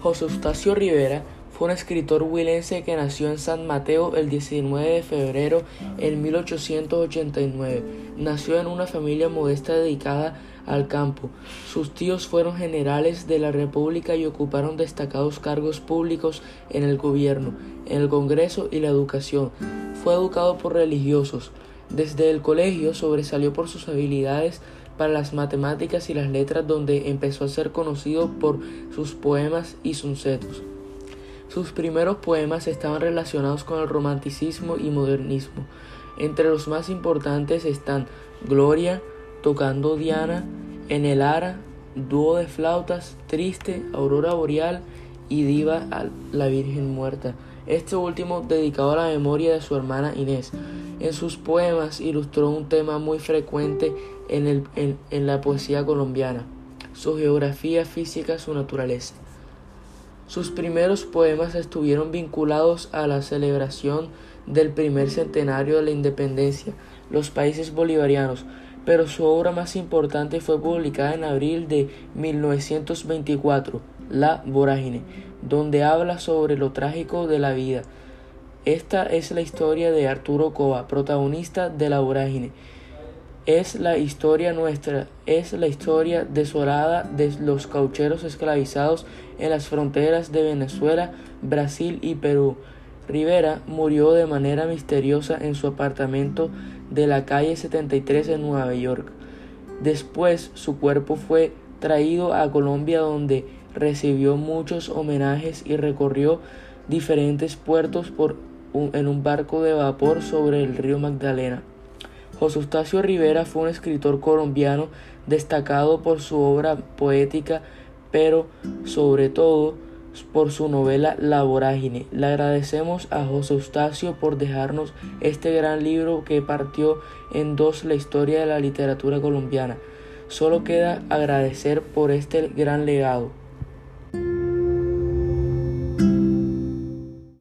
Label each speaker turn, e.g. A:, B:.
A: José Eustacio Rivera fue un escritor huilense que nació en San Mateo el 19 de febrero en 1889. Nació en una familia modesta dedicada al campo. Sus tíos fueron generales de la República y ocuparon destacados cargos públicos en el gobierno, en el Congreso y la educación. Fue educado por religiosos. Desde el colegio sobresalió por sus habilidades para las matemáticas y las letras donde empezó a ser conocido por sus poemas y suncetos. Sus primeros poemas estaban relacionados con el romanticismo y modernismo. Entre los más importantes están Gloria, Tocando Diana, En el Ara, Dúo de flautas, Triste, Aurora Boreal y Diva a la Virgen Muerta. Este último dedicado a la memoria de su hermana Inés. En sus poemas ilustró un tema muy frecuente en, el, en, la poesía colombiana, su geografía física, su naturaleza. Sus primeros poemas estuvieron vinculados a la celebración del primer centenario de la independencia, los países bolivarianos, pero su obra más importante fue publicada en abril de 1924, La Vorágine, donde habla sobre lo trágico de la vida. Esta es la historia de Arturo Cova, protagonista de La Vorágine es la historia nuestra, es la historia desolada de los caucheros esclavizados en las fronteras de Venezuela, Brasil y Perú. Rivera murió de manera misteriosa en su apartamento de la calle 73 en Nueva York. Después su cuerpo fue traído a Colombia donde recibió muchos homenajes y recorrió diferentes puertos por en un barco de vapor sobre el río Magdalena. José Eustacio Rivera fue un escritor colombiano destacado por su obra poética, pero sobre todo por su novela La Vorágine. Le agradecemos a José Eustacio por dejarnos este gran libro que partió en dos la historia de la literatura colombiana. Solo queda agradecer por este gran legado.